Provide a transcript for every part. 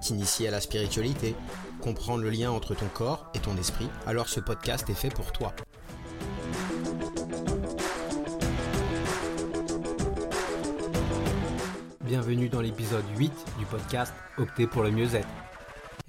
t'initier à la spiritualité, comprendre le lien entre ton corps et ton esprit, alors ce podcast est fait pour toi. Bienvenue dans l'épisode 8 du podcast Opter pour le mieux-être.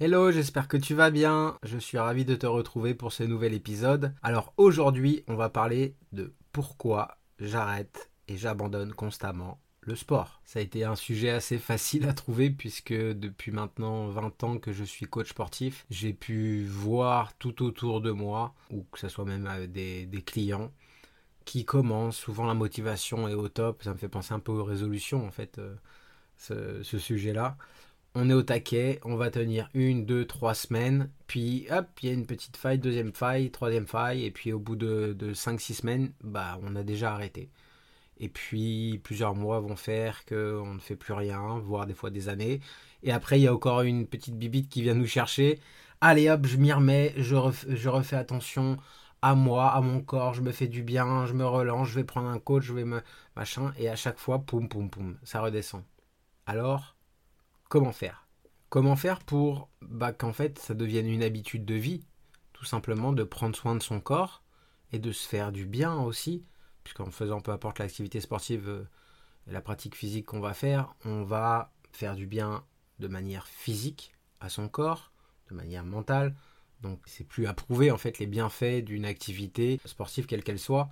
Hello, j'espère que tu vas bien. Je suis ravi de te retrouver pour ce nouvel épisode. Alors aujourd'hui, on va parler de pourquoi j'arrête et j'abandonne constamment le sport. Ça a été un sujet assez facile à trouver puisque depuis maintenant 20 ans que je suis coach sportif, j'ai pu voir tout autour de moi, ou que ce soit même des, des clients, qui commencent, souvent la motivation est au top, ça me fait penser un peu aux résolutions en fait, euh, ce, sujet-là. On est au taquet, on va tenir une, deux, trois semaines, puis hop, il y a une petite faille, deuxième faille, troisième faille, et puis au bout de, de 5-6 semaines, bah on a déjà arrêté. Et puis plusieurs mois vont faire qu'on ne fait plus rien, voire des fois des années. Et après, il y a encore une petite bibite qui vient nous chercher. Allez hop, je m'y remets, je, refais, attention à moi, à mon corps, je me fais du bien, je me relance, je vais prendre un coach, je vais me machin, et à chaque fois, poum, poum, poum, ça redescend. Alors, comment faire? Comment faire pour bah, qu'en fait ça devienne une habitude de vie, tout simplement de prendre soin de son corps et de se faire du bien aussi, puisqu'en faisant peu importe l'activité sportive euh, et la pratique physique qu'on va faire, on va faire du bien de manière physique à son corps, de manière mentale. Donc c'est plus à prouver en fait les bienfaits d'une activité sportive quelle qu'elle soit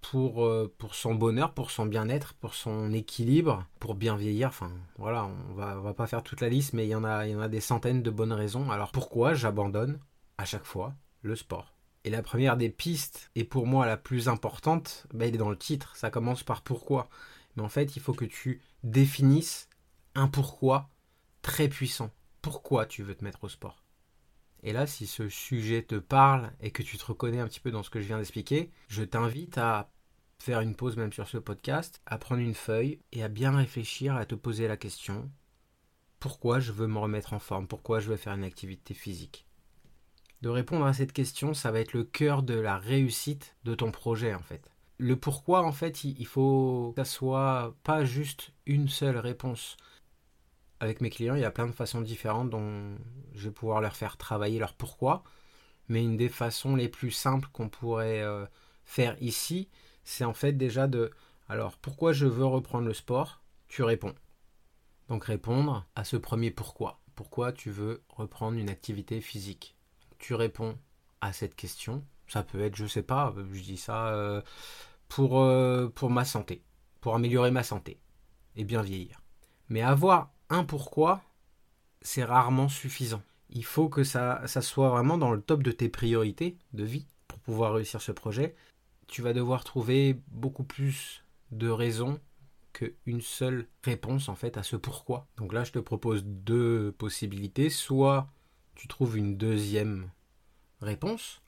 pour, euh, son bonheur, pour son bien-être, pour son équilibre, pour bien vieillir. Enfin voilà, on va, on va pas faire toute la liste, mais il y, il y en a des centaines de bonnes raisons. Alors pourquoi j'abandonne à chaque fois le sport? Et la première des pistes, et pour moi la plus importante, bah, elle est dans le titre. Ça commence par pourquoi. Mais en fait, il faut que tu définisses un pourquoi très puissant. Pourquoi tu veux te mettre au sport? Et là, si ce sujet te parle et que tu te reconnais un petit peu dans ce que je viens d'expliquer, je t'invite à faire une pause même sur ce podcast, à prendre une feuille et à bien réfléchir, à te poser la question pourquoi je veux me remettre en forme, pourquoi je veux faire une activité physique? De répondre à cette question, ça va être le cœur de la réussite de ton projet en fait. Le pourquoi en fait, il faut que ça soit pas juste une seule réponse. Avec mes clients, il y a plein de façons différentes dont je vais pouvoir leur faire travailler leur pourquoi. Mais une des façons les plus simples qu'on pourrait euh, faire ici, c'est en fait déjà de alors pourquoi je veux reprendre le sport? Tu réponds. Donc répondre à ce premier pourquoi. Pourquoi tu veux reprendre une activité physique? Tu réponds à cette question. Ça peut être, je sais pas, je dis ça euh, pour, euh, pour ma santé, pour améliorer ma santé et bien vieillir. Mais avoir un pourquoi, c'est rarement suffisant. Il faut que ça, ça soit vraiment dans le top de tes priorités de vie pour pouvoir réussir ce projet. Tu vas devoir trouver beaucoup plus de raisons qu'une seule réponse en fait à ce pourquoi. Donc là, je te propose deux possibilités. Soit tu trouves une deuxième réponse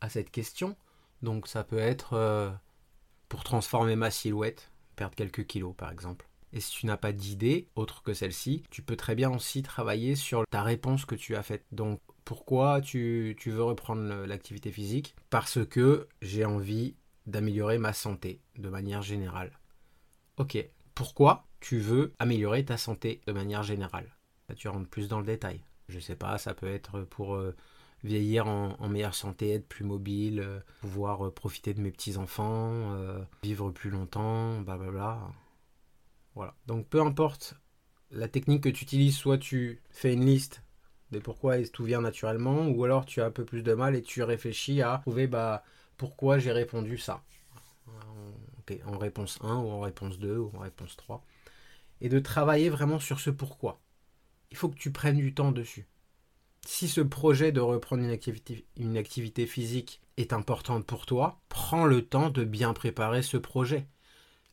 à cette question. Donc ça peut être euh, pour transformer ma silhouette, perdre quelques kilos par exemple. Et si tu n'as pas d'idée autre que celle-ci, tu peux très bien aussi travailler sur ta réponse que tu as faite. Donc pourquoi tu, tu veux reprendre l'activité physique? Parce que j'ai envie d'améliorer ma santé de manière générale. Ok, pourquoi tu veux améliorer ta santé de manière générale? Là, tu rentres plus dans le détail. Je sais pas, ça peut être pour euh, vieillir en, meilleure santé, être plus mobile, euh, pouvoir euh, profiter de mes petits-enfants, vivre plus longtemps, blablabla. Voilà. Donc peu importe la technique que tu utilises, soit tu fais une liste des pourquoi et tout vient naturellement, ou alors tu as un peu plus de mal et tu réfléchis à trouver bah, pourquoi j'ai répondu ça. en réponse 1 ou en réponse 2 ou en réponse 3. Et de travailler vraiment sur ce pourquoi il faut que tu prennes du temps dessus. Si ce projet de reprendre une activité, physique est important pour toi, prends le temps de bien préparer ce projet.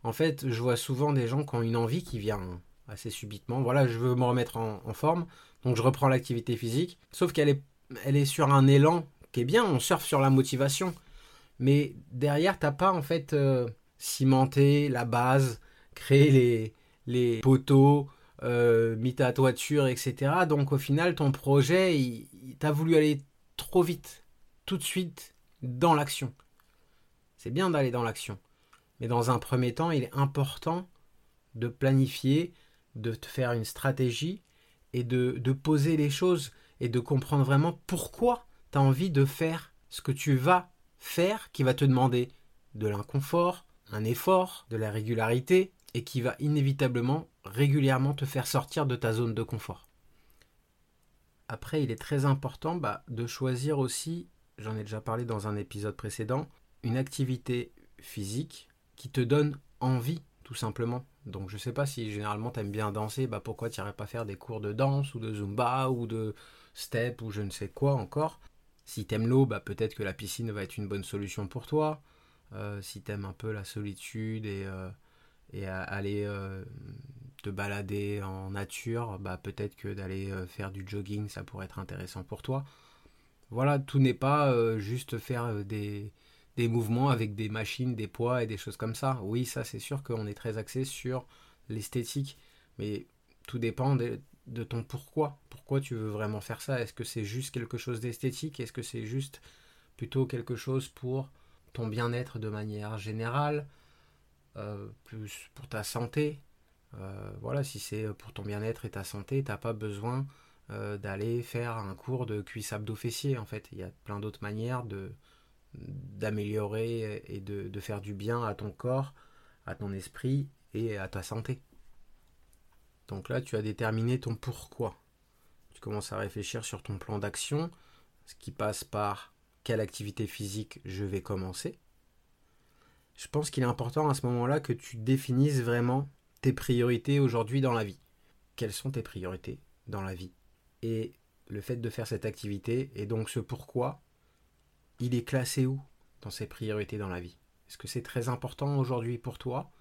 En fait, je vois souvent des gens qui ont une envie qui vient assez subitement. Voilà, je veux me remettre en, forme, Donc je reprends l'activité physique, sauf qu'elle est, elle est sur un élan qui est bien, on surfe sur la motivation. Mais derrière, t'as pas en fait euh, cimenté la base, créé les, les poteaux, euh, mis ta toiture, etc. Donc au final, ton projet, t'as voulu aller trop vite, tout de suite, dans l'action. C'est bien d'aller dans l'action. Mais dans un premier temps, il est important de planifier, de te faire une stratégie et de, de poser les choses et de comprendre vraiment pourquoi tu as envie de faire ce que tu vas faire qui va te demander de l'inconfort, un effort, de la régularité et qui va inévitablement régulièrement te faire sortir de ta zone de confort. Après, il est très important bah, de choisir aussi, j'en ai déjà parlé dans un épisode précédent, une activité physique qui te donne envie, tout simplement. Donc je sais pas si généralement tu aimes bien danser, bah pourquoi tu n'irais pas faire des cours de danse ou de zumba ou de step ou je ne sais quoi encore. Si tu aimes l'eau, bah peut-être que la piscine va être une bonne solution pour toi. Euh, si tu aimes un peu la solitude et, euh, aller euh, te balader en nature, bah peut-être que d'aller faire du jogging, ça pourrait être intéressant pour toi. Voilà, tout n'est pas juste faire des, des mouvements avec des machines, des poids et des choses comme ça. Oui, ça c'est sûr qu'on est très axé sur l'esthétique, mais tout dépend de, ton pourquoi. Pourquoi tu veux vraiment faire ça? Est-ce que c'est juste quelque chose d'esthétique? Est-ce que c'est juste plutôt quelque chose pour ton bien-être de manière générale euh, Plus pour ta santé? Euh, Voilà, si c'est pour ton bien-être et ta santé, t'as pas besoin euh, d'aller faire un cours de cuisse abdos fessiers en fait. Il y a plein d'autres manières de, d'améliorer et de, faire du bien à ton corps, à ton esprit et à ta santé. Donc là, tu as déterminé ton pourquoi. Tu commences à réfléchir sur ton plan d'action, ce qui passe par quelle activité physique je vais commencer. Je pense qu'il est important à ce moment-là que tu définisses vraiment tes priorités aujourd'hui dans la vie. Quelles sont tes priorités dans la vie? Et le fait de faire cette activité et donc ce pourquoi, il est classé où dans ses priorités dans la vie? Est-ce que c'est très important aujourd'hui pour toi?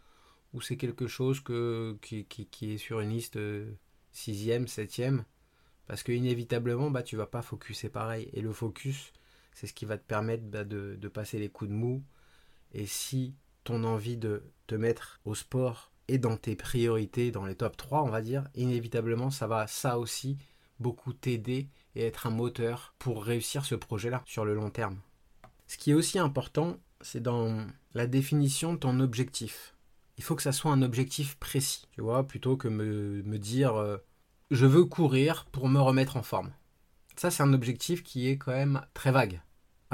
Ou c'est quelque chose que, qui, est sur une liste euh, sixième, septième? Parce que inévitablement, bah, tu vas pas focuser pareil. Et le focus, c'est ce qui va te permettre bah, de, de passer les coups de mou. Et si ton envie de te mettre au sport est dans tes priorités, dans les top 3, on va dire, inévitablement, ça va ça aussi beaucoup t'aider et être un moteur pour réussir ce projet-là sur le long terme. Ce qui est aussi important, c'est dans la définition de ton objectif. Il faut que ça soit un objectif précis, tu vois, plutôt que me, me dire euh, je veux courir pour me remettre en forme. Ça, c'est un objectif qui est quand même très vague.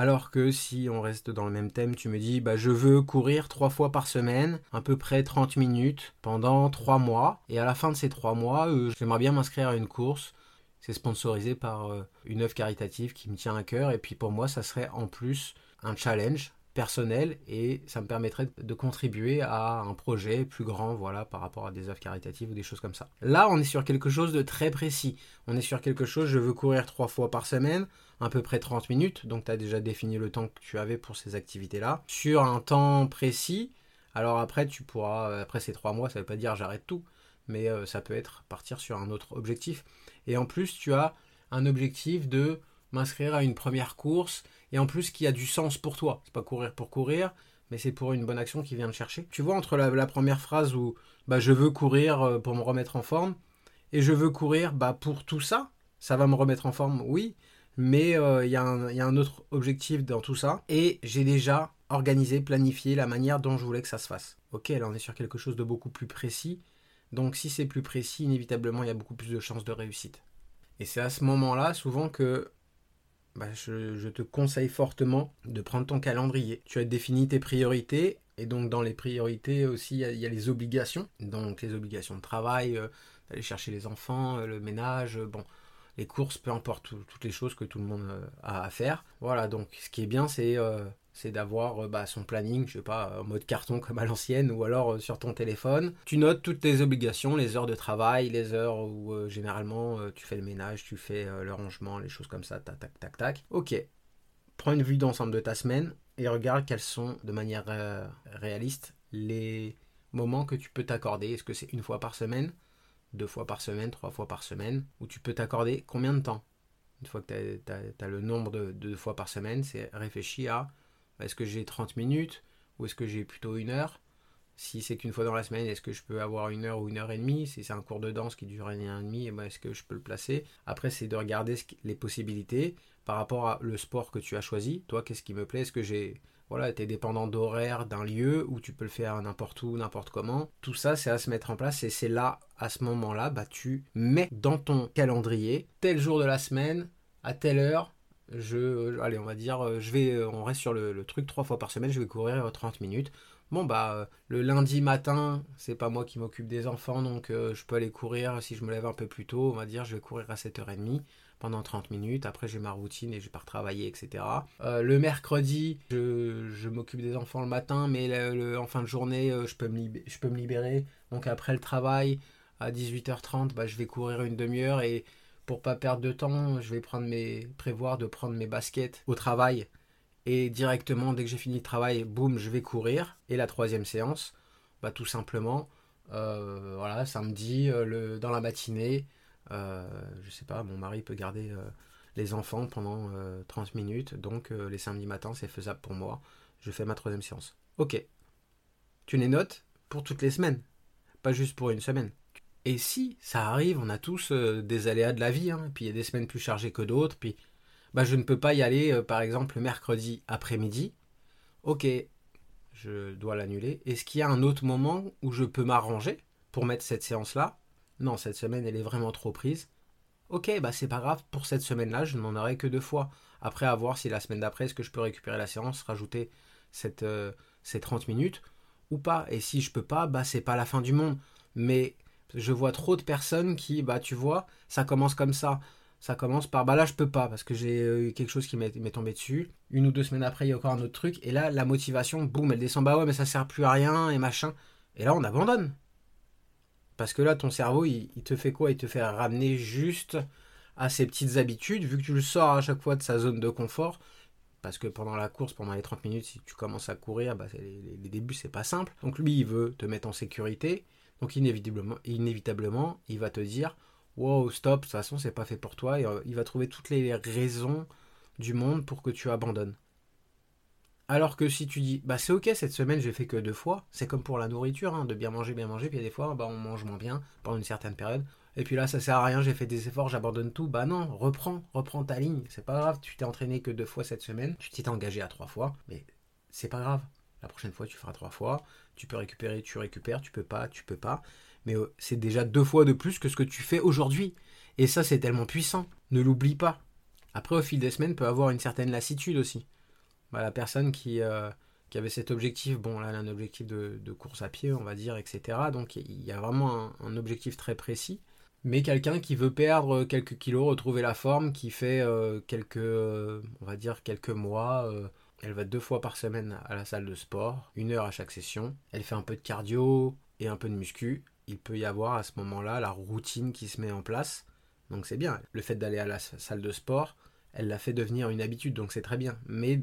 Alors que si on reste dans le même thème, tu me dis bah, je veux courir trois fois par semaine, à peu près 30 minutes, pendant trois mois. Et à la fin de ces trois mois, euh, j'aimerais bien m'inscrire à une course c'est sponsorisé par euh, une œuvre caritative qui me tient à cœur. Et puis pour moi, ça serait en plus un challenge personnel et ça me permettrait de contribuer à un projet plus grand, voilà, par rapport à des œuvres caritatives ou des choses comme ça. Là, on est sur quelque chose de très précis. On est sur quelque chose, je veux courir trois fois par semaine, à peu près 30 minutes, donc tu as déjà défini le temps que tu avais pour ces activités-là, sur un temps précis. Alors après, tu pourras, après ces trois mois, ça ne veut pas dire j'arrête tout, mais euh, ça peut être partir sur un autre objectif. Et en plus, tu as un objectif de m'inscrire à une première course et en plus qui a du sens pour toi. C'est pas courir pour courir, mais c'est pour une bonne action qui vient de chercher. Tu vois, entre la, première phrase où bah, je veux courir euh, pour me remettre en forme et je veux courir bah, pour tout ça, ça va me remettre en forme, oui, mais euh, il y, a un autre objectif dans tout ça et j'ai déjà organisé, planifié la manière dont je voulais que ça se fasse. Ok, là on est sur quelque chose de beaucoup plus précis donc si c'est plus précis, inévitablement, il y a beaucoup plus de chances de réussite. Et c'est à ce moment-là, souvent, que bah, je, te conseille fortement de prendre ton calendrier. Tu as défini tes priorités, et donc dans les priorités aussi, il y, a, les obligations. Donc les obligations de travail, euh, d'aller chercher les enfants, euh, le ménage, euh, bon, les courses, peu importe, toutes les choses que tout le monde a à faire. Voilà, donc ce qui est bien, c'est c'est d'avoir euh, bah, son planning, je sais pas, en mode carton comme à l'ancienne, ou alors euh, sur ton téléphone. Tu notes toutes tes obligations, les heures de travail, les heures où euh, généralement tu fais le ménage, tu fais le rangement, les choses comme ça, tac, tac, tac, tac. Ok, prends une vue d'ensemble de ta semaine et regarde quels sont, de manière réaliste, les moments que tu peux t'accorder. Est-ce que c'est une fois par semaine deux fois par semaine, trois fois par semaine, où tu peux t'accorder combien de temps? Une fois que tu as, le nombre de, de, fois par semaine, c'est réfléchir à est-ce que j'ai 30 minutes ou est-ce que j'ai plutôt une heure? Si c'est qu'une fois dans la semaine, est-ce que je peux avoir une heure ou une heure et demie? Si c'est un cours de danse qui dure une heure et demie, eh ben, est-ce que je peux le placer? Après, c'est de regarder les possibilités par rapport à le sport que tu as choisi. Toi, qu'est-ce qui me plaît? Est-ce que j'ai voilà, tu es dépendant d'horaire d'un lieu où tu peux le faire n'importe où, n'importe comment? Tout ça, c'est à se mettre en place et c'est là, à ce moment-là, bah, tu mets dans ton calendrier tel jour de la semaine, à telle heure, je, allez, on va dire, euh, je vais, euh, on reste sur le, truc trois fois par semaine, je vais courir 30 euh, minutes. Bon, bah, euh, le lundi matin, c'est pas moi qui m'occupe des enfants, donc euh, je peux aller courir. Si je me lève un peu plus tôt, on va dire, je vais courir à 7h30 pendant 30 minutes. Après, j'ai ma routine et je pars travailler, etc. Euh, le mercredi, je, m'occupe des enfants le matin, mais en fin de journée, je, peux me je peux me libérer. Donc, après le travail, à 18h30, bah, je vais courir une demi-heure et pour pas perdre de temps, je vais prévoir de prendre mes baskets au travail et directement dès que j'ai fini le travail, boum, je vais courir. Et la troisième séance, bah tout simplement, euh, voilà, samedi, euh, dans la matinée, euh, je sais pas, mon mari peut garder les enfants pendant 30 minutes, donc les samedis matins c'est faisable pour moi. Je fais ma troisième séance. Ok. Tu les notes pour toutes les semaines, pas juste pour une semaine. Et si ça arrive, on a tous des aléas de la vie, hein, puis il y a des semaines plus chargées que d'autres, puis bah, je ne peux pas y aller, euh, par exemple, le mercredi après-midi. Ok, je dois l'annuler. Est-ce qu'il y a un autre moment où je peux m'arranger pour mettre cette séance-là? Non, cette semaine, elle est vraiment trop prise. Ok, bah c'est pas grave, pour cette semaine-là, je n'en aurai que deux fois. Après, à voir si la semaine d'après, est-ce que je peux récupérer la séance, rajouter euh, ces 30 minutes ou pas. Et si je peux pas, bah c'est pas la fin du monde. Mais je vois trop de personnes qui, bah tu vois, ça commence comme ça ça commence par bah là je peux pas parce que j'ai eu euh, quelque chose qui m'est tombé dessus. Une ou deux semaines après, il y a encore un autre truc et là la motivation, boum, elle descend bah ouais, mais ça sert plus à rien et machin. Et là on abandonne. Parce que là ton cerveau, il, te fait quoi? Il te fait ramener juste à ses petites habitudes vu que tu le sors à chaque fois de sa zone de confort. Parce que pendant la course, pendant les 30 minutes, si tu commences à courir, bah, les, les débuts, c'est pas simple. Donc lui, il veut te mettre en sécurité. Donc inévitablement, il va te dire wow, stop, de toute façon, c'est pas fait pour toi. Euh, il va trouver toutes les raisons du monde pour que tu abandonnes. Alors que si tu dis, bah c'est ok, cette semaine j'ai fait que deux fois, c'est comme pour la nourriture, hein, de bien manger, bien manger, puis il y a des fois, bah, on mange moins bien pendant une certaine période. Et puis là, ça sert à rien, j'ai fait des efforts, j'abandonne tout. Bah non, reprends, reprends ta ligne. C'est pas grave, tu t'es entraîné que deux fois cette semaine, tu t'es engagé à trois fois, mais c'est pas grave. La prochaine fois, tu feras trois fois. Tu peux récupérer, tu récupères, tu peux pas, tu peux pas mais euh, c'est déjà deux fois de plus que ce que tu fais aujourd'hui. Et ça, c'est tellement puissant. Ne l'oublie pas. Après, au fil des semaines, peut avoir une certaine lassitude aussi. Bah, la personne qui, euh, qui avait cet objectif, bon, là, elle a un objectif de, course à pied, on va dire, etc. Donc, il y a vraiment un, objectif très précis. Mais quelqu'un qui veut perdre quelques kilos, retrouver la forme, qui fait euh, quelques, on va dire, quelques mois. Elle va deux fois par semaine à la salle de sport, une heure à chaque session. Elle fait un peu de cardio et un peu de muscu il peut y avoir à ce moment-là la routine qui se met en place. Donc c'est bien. Le fait d'aller à la salle de sport, elle l'a fait devenir une habitude, donc c'est très bien. Mais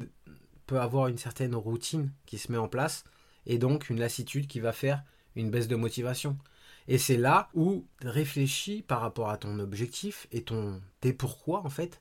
peut avoir une certaine routine qui se met en place et donc une lassitude qui va faire une baisse de motivation. Et c'est là où réfléchis par rapport à ton objectif et ton tes pourquoi en fait.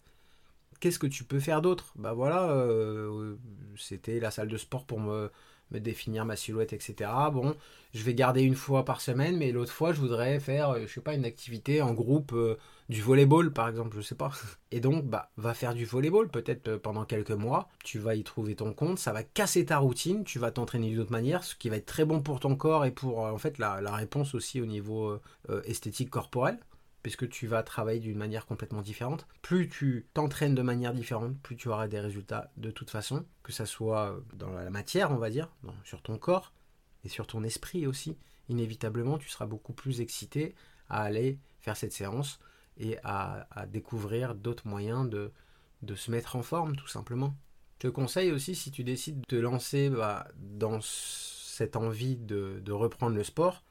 Qu'est-ce que tu peux faire d'autre? Bah voilà, euh, c'était la salle de sport pour me définir ma silhouette, etc. Bon, je vais garder une fois par semaine, mais l'autre fois, je voudrais faire, euh, je sais pas, une activité en groupe, euh, du volleyball par exemple, je sais pas. Et donc, bah, va faire du volleyball peut-être pendant quelques mois. Tu vas y trouver ton compte, ça va casser ta routine, tu vas t'entraîner d'une autre manière, ce qui va être très bon pour ton corps et pour en fait la, la réponse aussi au niveau esthétique corporel puisque tu vas travailler d'une manière complètement différente. Plus tu t'entraînes de manière différente, plus tu auras des résultats de toute façon, que ce soit dans la matière, on va dire, sur ton corps et sur ton esprit aussi. Inévitablement, tu seras beaucoup plus excité à aller faire cette séance et à, découvrir d'autres moyens de, se mettre en forme, tout simplement. Je te conseille aussi, si tu décides de te lancer bah, dans cette envie de reprendre le sport,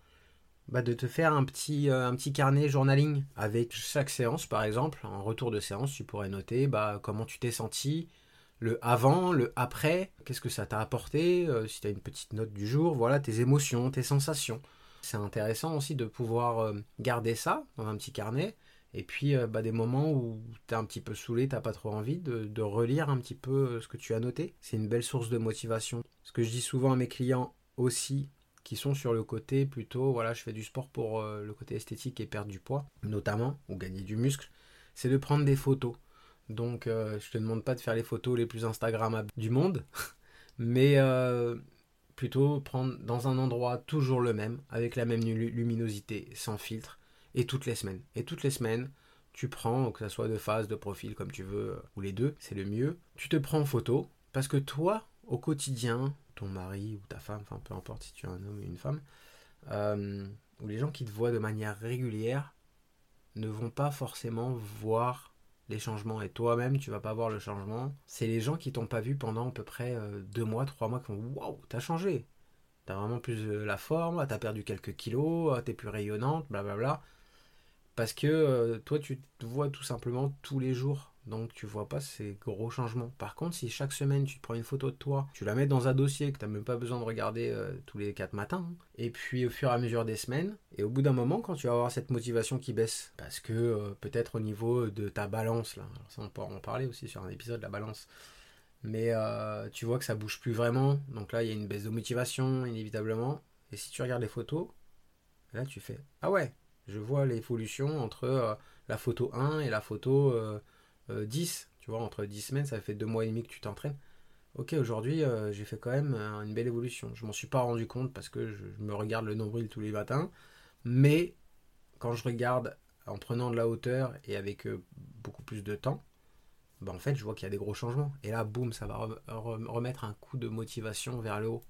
bah, de te faire un petit, euh, un petit carnet journaling avec chaque séance, par exemple. En retour de séance, tu pourrais noter bah, comment tu t'es senti, le avant, le après, qu'est-ce que ça t'a apporté, euh, si tu as une petite note du jour, voilà tes émotions, tes sensations. C'est intéressant aussi de pouvoir euh, garder ça dans un petit carnet. Et puis bah, des moments où tu es un petit peu saoulé, t'as pas trop envie de, relire un petit peu ce que tu as noté. C'est une belle source de motivation. Ce que je dis souvent à mes clients aussi, qui sont sur le côté plutôt, voilà, je fais du sport pour le côté esthétique et perdre du poids, notamment, ou gagner du muscle, c'est de prendre des photos. Donc je te demande pas de faire les photos les plus Instagrammables du monde, mais plutôt prendre dans un endroit toujours le même, avec la même luminosité, sans filtre, et toutes les semaines. Et toutes les semaines, tu prends, que ce soit de face, de profil, comme tu veux, ou les deux, c'est le mieux. Tu te prends en photo, parce que toi, au quotidien, ton mari ou ta femme, enfin peu importe si tu es un homme ou une femme, euh, ou les gens qui te voient de manière régulière, ne vont pas forcément voir les changements et toi-même tu vas pas voir le changement. C'est les gens qui t'ont pas vu pendant à peu près euh, deux mois, trois mois qui font waouh, t'as changé. T'as vraiment plus la forme, t'as perdu quelques kilos, t'es plus rayonnante, blablabla. Parce que euh, toi tu te vois tout simplement tous les jours donc tu vois pas ces gros changements. Par contre, si chaque semaine tu te prends une photo de toi, tu la mets dans un dossier que tu n'as même pas besoin de regarder euh, tous les 4 matins, hein, et puis au fur et à mesure des semaines, et au bout d'un moment, quand tu vas avoir cette motivation qui baisse, parce que euh, peut-être au niveau de ta balance, là, ça on pourra en parler aussi sur un épisode, la balance, mais euh, tu vois que ça bouge plus vraiment, donc là il y a une baisse de motivation inévitablement, et si tu regardes les photos, là tu fais, ah ouais, je vois l'évolution entre la photo 1 et la photo 10, euh, tu vois, entre 10 semaines, ça fait 2 mois et demi que tu t'entraînes. Ok, aujourd'hui, euh, j'ai fait quand même euh, une belle évolution. Je m'en suis pas rendu compte parce que je, me regarde le nombril tous les matins. Mais quand je regarde en prenant de la hauteur et avec beaucoup plus de temps, bah en fait, je vois qu'il y a des gros changements. Et là, boum, ça va remettre un coup de motivation vers le haut.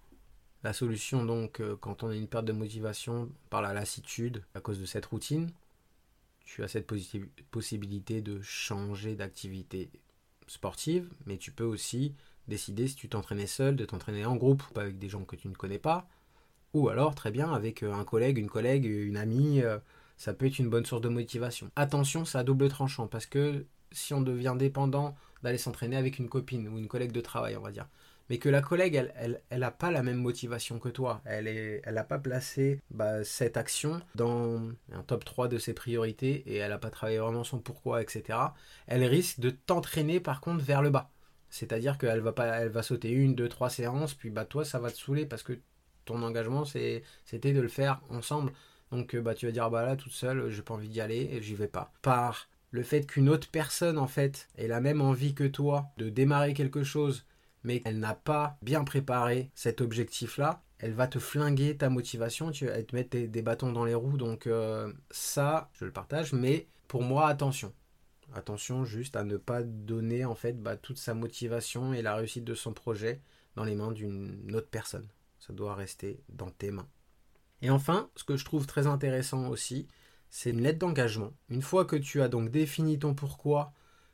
La solution, donc, quand on a une perte de motivation par la lassitude à cause de cette routine, tu as cette possibilité de changer d'activité sportive, mais tu peux aussi décider si tu t'entraînais seul, de t'entraîner en groupe, pas avec des gens que tu ne connais pas, ou alors très bien avec euh, un collègue, une collègue, une amie, euh, ça peut être une bonne source de motivation. Attention, c'est à double tranchant, parce que si on devient dépendant d'aller s'entraîner avec une copine ou une collègue de travail, on va dire, mais que la collègue, elle, elle, elle pas la même motivation que toi. Elle est, elle n'a pas placé bah, cette action dans un top 3 de ses priorités et elle n'a pas travaillé vraiment son pourquoi, etc. Elle risque de t'entraîner par contre vers le bas. C'est-à-dire qu'elle va pas, elle va sauter une, deux, trois séances, puis bah toi ça va te saouler parce que ton engagement c'était de le faire ensemble. Donc bah tu vas dire bah là toute seule, j'ai pas envie d'y aller et j'y vais pas. Par le fait qu'une autre personne en fait ait la même envie que toi de démarrer quelque chose mais elle n'a pas bien préparé cet objectif-là, elle va te flinguer ta motivation, tu vas te mettre des, bâtons dans les roues. Donc euh, ça, je le partage, mais pour moi, attention. Attention juste à ne pas donner en fait bah, toute sa motivation et la réussite de son projet dans les mains d'une autre personne. Ça doit rester dans tes mains. Et enfin, ce que je trouve très intéressant aussi, c'est une lettre d'engagement. Une fois que tu as donc défini ton pourquoi,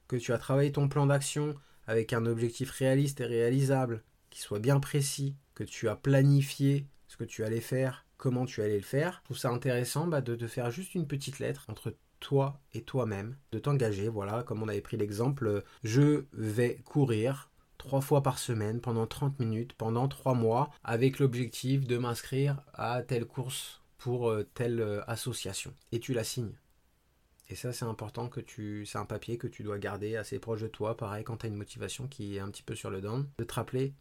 que tu as travaillé ton plan d'action, avec un objectif réaliste et réalisable, qui soit bien précis, que tu as planifié ce que tu allais faire, comment tu allais le faire, je trouve ça intéressant bah, de te faire juste une petite lettre entre toi et toi-même, de t'engager, voilà, comme on avait pris l'exemple, je vais courir trois fois par semaine pendant 30 minutes, pendant trois mois, avec l'objectif de m'inscrire à telle course pour euh, telle euh, association. Et tu la signes. Et ça, c'est important que tu. C'est un papier que tu dois garder assez proche de toi. Pareil, quand tu as une motivation qui est un petit peu sur le down, de te rappeler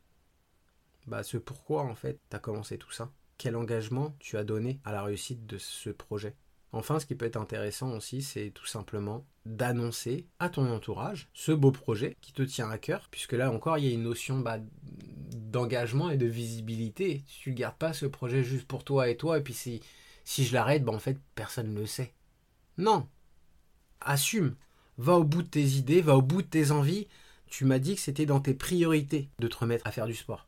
bah, ce pourquoi, en fait, tu as commencé tout ça. Quel engagement tu as donné à la réussite de ce projet. Enfin, ce qui peut être intéressant aussi, c'est tout simplement d'annoncer à ton entourage ce beau projet qui te tient à cœur, puisque là encore, il y a une notion bah, d'engagement et de visibilité. Tu ne gardes pas ce projet juste pour toi et toi, et puis si, si je l'arrête, bah, en fait, personne ne le sait. Non, assume. Va au bout de tes idées, va au bout de tes envies. Tu m'as dit que c'était dans tes priorités de te remettre à faire du sport.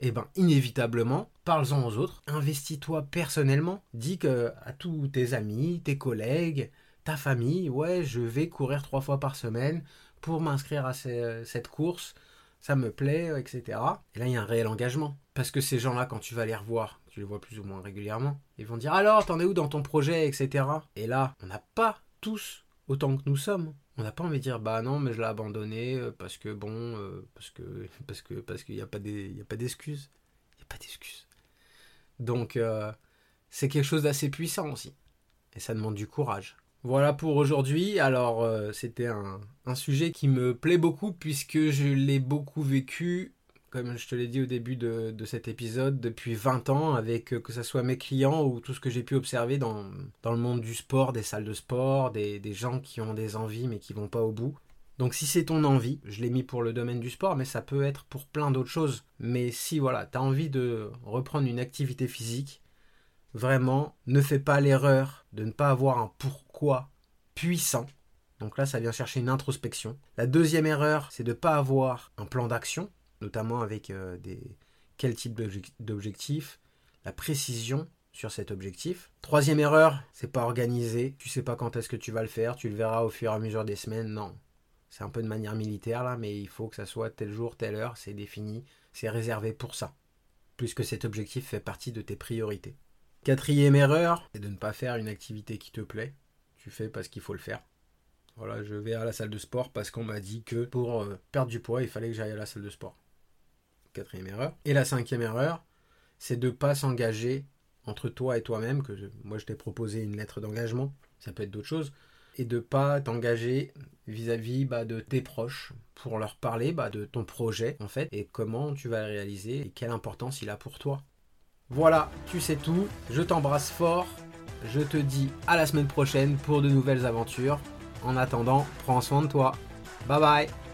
Eh bien, inévitablement, parle-en aux autres, investis-toi personnellement, dis que à tous tes amis, tes collègues, ta famille, ouais, je vais courir trois fois par semaine pour m'inscrire à cette course, ça me plaît, etc. Et là, il y a un réel engagement. Parce que ces gens-là, quand tu vas les revoir, tu les vois plus ou moins régulièrement, ils vont dire alors, t'en es où dans ton projet, etc. Et là, on n'a pas tous autant que nous sommes. On n'a pas envie de dire bah non mais je l'ai abandonné euh, parce que bon euh, parce que parce que parce qu'il n'y a pas des a pas d'excuses. Il n'y a pas d'excuses. Donc euh, c'est quelque chose d'assez puissant aussi. Et ça demande du courage. Voilà pour aujourd'hui. Alors, c'était un, sujet qui me plaît beaucoup puisque je l'ai beaucoup vécu, comme je te l'ai dit au début de, cet épisode, depuis 20 ans, avec euh, que ce soit mes clients ou tout ce que j'ai pu observer dans, le monde du sport, des salles de sport, des, des gens qui ont des envies mais qui vont pas au bout. Donc si c'est ton envie, je l'ai mis pour le domaine du sport, mais ça peut être pour plein d'autres choses. Mais si voilà, tu as envie de reprendre une activité physique, vraiment, ne fais pas l'erreur de ne pas avoir un pourquoi puissant. Donc là, ça vient chercher une introspection. La deuxième erreur, c'est de ne pas avoir un plan d'action, notamment avec euh, des quel type d'objectif, la précision sur cet objectif. Troisième erreur, c'est pas organiser. Tu sais pas quand est-ce que tu vas le faire, tu le verras au fur et à mesure des semaines. Non, c'est un peu de manière militaire là, mais il faut que ça soit tel jour, telle heure, c'est défini, c'est réservé pour ça. Puisque cet objectif fait partie de tes priorités. Quatrième erreur, c'est de ne pas faire une activité qui te plaît. Tu fais parce qu'il faut le faire. Voilà, je vais à la salle de sport parce qu'on m'a dit que pour euh, perdre du poids, il fallait que j'aille à la salle de sport. Quatrième erreur. Et la cinquième erreur, c'est de ne pas s'engager entre toi et toi-même, que moi je t'ai proposé une lettre d'engagement, ça peut être d'autres choses, et de pas t'engager vis-à-vis bah, de tes proches pour leur parler bah, de ton projet en fait et comment tu vas le réaliser et quelle importance il a pour toi. Voilà, tu sais tout, je t'embrasse fort, je te dis à la semaine prochaine pour de nouvelles aventures. En attendant, prends soin de toi. Bye bye